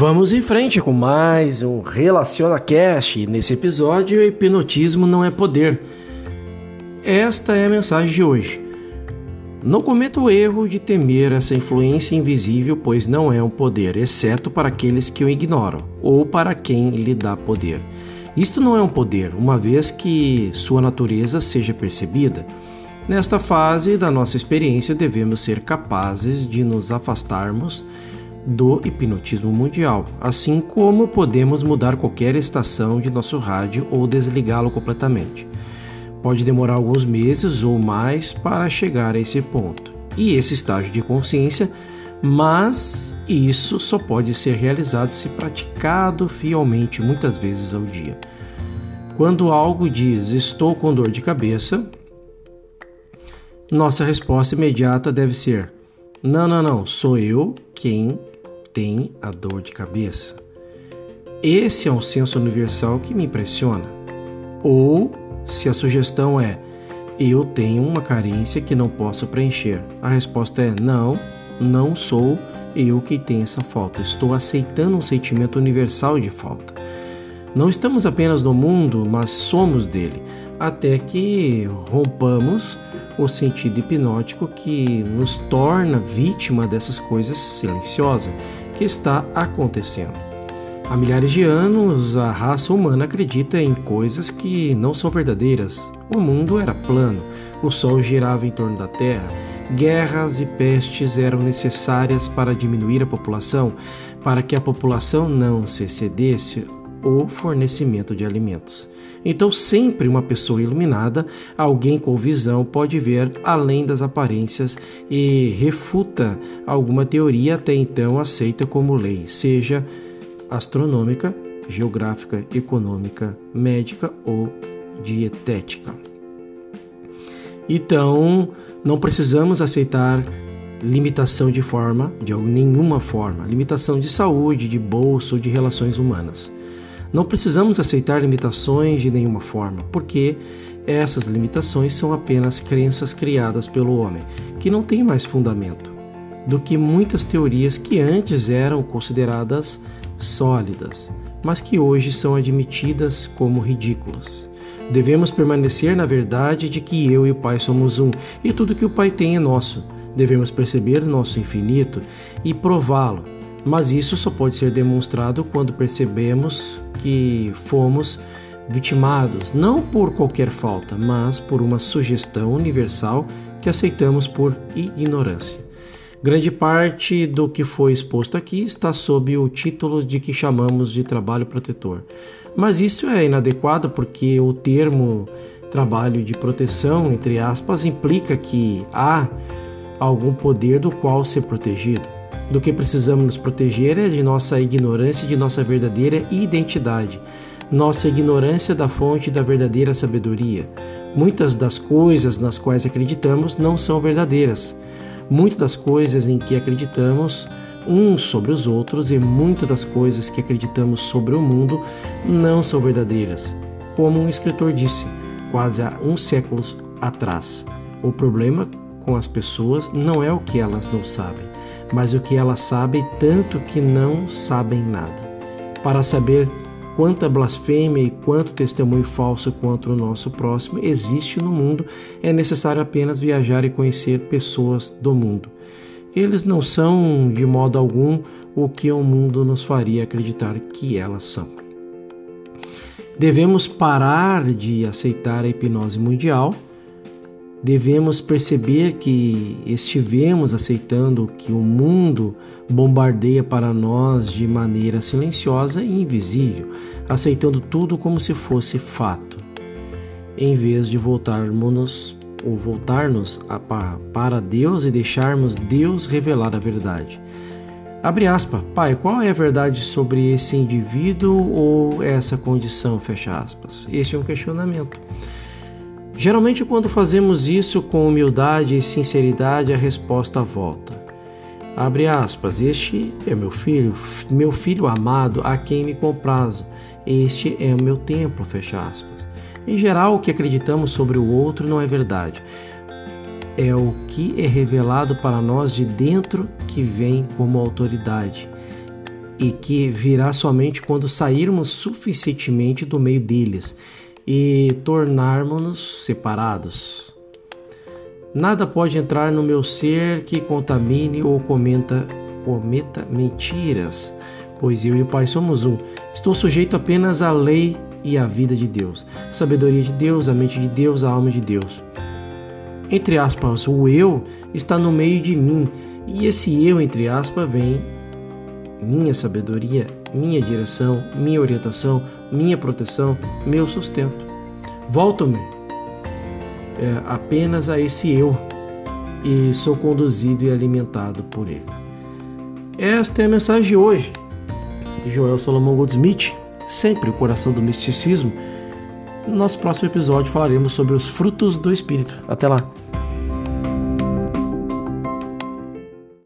Vamos em frente com mais um Relaciona Cast. Nesse episódio, hipnotismo não é poder. Esta é a mensagem de hoje. Não cometa o erro de temer essa influência invisível, pois não é um poder, exceto para aqueles que o ignoram ou para quem lhe dá poder. Isto não é um poder, uma vez que sua natureza seja percebida. Nesta fase da nossa experiência, devemos ser capazes de nos afastarmos do hipnotismo mundial, assim como podemos mudar qualquer estação de nosso rádio ou desligá-lo completamente. Pode demorar alguns meses ou mais para chegar a esse ponto e esse estágio de consciência, mas isso só pode ser realizado se praticado fielmente muitas vezes ao dia. Quando algo diz estou com dor de cabeça, nossa resposta imediata deve ser: não, não, não, sou eu quem tem a dor de cabeça. Esse é um senso universal que me impressiona. Ou se a sugestão é eu tenho uma carência que não posso preencher. A resposta é não, não sou eu que tenho essa falta. Estou aceitando um sentimento universal de falta. Não estamos apenas no mundo, mas somos dele, até que rompamos o sentido hipnótico que nos torna vítima dessas coisas silenciosas que está acontecendo. Há milhares de anos, a raça humana acredita em coisas que não são verdadeiras. O mundo era plano, o sol girava em torno da Terra, guerras e pestes eram necessárias para diminuir a população, para que a população não se excedesse o fornecimento de alimentos. Então, sempre uma pessoa iluminada, alguém com visão, pode ver além das aparências e refuta alguma teoria até então aceita como lei, seja astronômica, geográfica, econômica, médica ou dietética. Então, não precisamos aceitar limitação de forma, de nenhuma forma, limitação de saúde, de bolso ou de relações humanas. Não precisamos aceitar limitações de nenhuma forma, porque essas limitações são apenas crenças criadas pelo homem, que não têm mais fundamento do que muitas teorias que antes eram consideradas sólidas, mas que hoje são admitidas como ridículas. Devemos permanecer na verdade de que eu e o Pai somos um e tudo que o Pai tem é nosso. Devemos perceber nosso infinito e prová-lo mas isso só pode ser demonstrado quando percebemos que fomos vitimados não por qualquer falta, mas por uma sugestão universal que aceitamos por ignorância. Grande parte do que foi exposto aqui está sob o título de que chamamos de trabalho protetor. Mas isso é inadequado porque o termo trabalho de proteção, entre aspas, implica que há algum poder do qual ser protegido do que precisamos nos proteger é de nossa ignorância e de nossa verdadeira identidade, nossa ignorância da fonte da verdadeira sabedoria. Muitas das coisas nas quais acreditamos não são verdadeiras. Muitas das coisas em que acreditamos uns sobre os outros e muitas das coisas que acreditamos sobre o mundo não são verdadeiras. Como um escritor disse, quase há um século atrás, o problema com as pessoas não é o que elas não sabem, mas o que elas sabem tanto que não sabem nada. Para saber quanta blasfêmia e quanto testemunho falso contra o nosso próximo existe no mundo, é necessário apenas viajar e conhecer pessoas do mundo. Eles não são, de modo algum, o que o mundo nos faria acreditar que elas são. Devemos parar de aceitar a hipnose mundial devemos perceber que estivemos aceitando que o mundo bombardeia para nós de maneira silenciosa e invisível, aceitando tudo como se fosse fato, em vez de voltarmos ou voltar-nos para Deus e deixarmos Deus revelar a verdade. Abre aspas, pai, qual é a verdade sobre esse indivíduo ou essa condição? Fecha aspas. Este é um questionamento. Geralmente, quando fazemos isso com humildade e sinceridade, a resposta volta. Abre aspas, este é meu filho, meu filho amado, a quem me comprazo. Este é o meu templo, fecha aspas. Em geral, o que acreditamos sobre o outro não é verdade. É o que é revelado para nós de dentro que vem como autoridade. e que virá somente quando sairmos suficientemente do meio deles e tornarmos-nos separados. Nada pode entrar no meu ser que contamine ou cometa, cometa mentiras, pois eu e o Pai somos um. Estou sujeito apenas à lei e à vida de Deus, a sabedoria de Deus, a mente de Deus, a alma de Deus. Entre aspas, o eu está no meio de mim, e esse eu, entre aspas, vem minha sabedoria, minha direção, minha orientação, minha proteção, meu sustento. Volto-me é, apenas a esse eu e sou conduzido e alimentado por ele. Esta é a mensagem de hoje. Joel Salomão Goldsmith, sempre o coração do misticismo. No nosso próximo episódio falaremos sobre os frutos do Espírito. Até lá!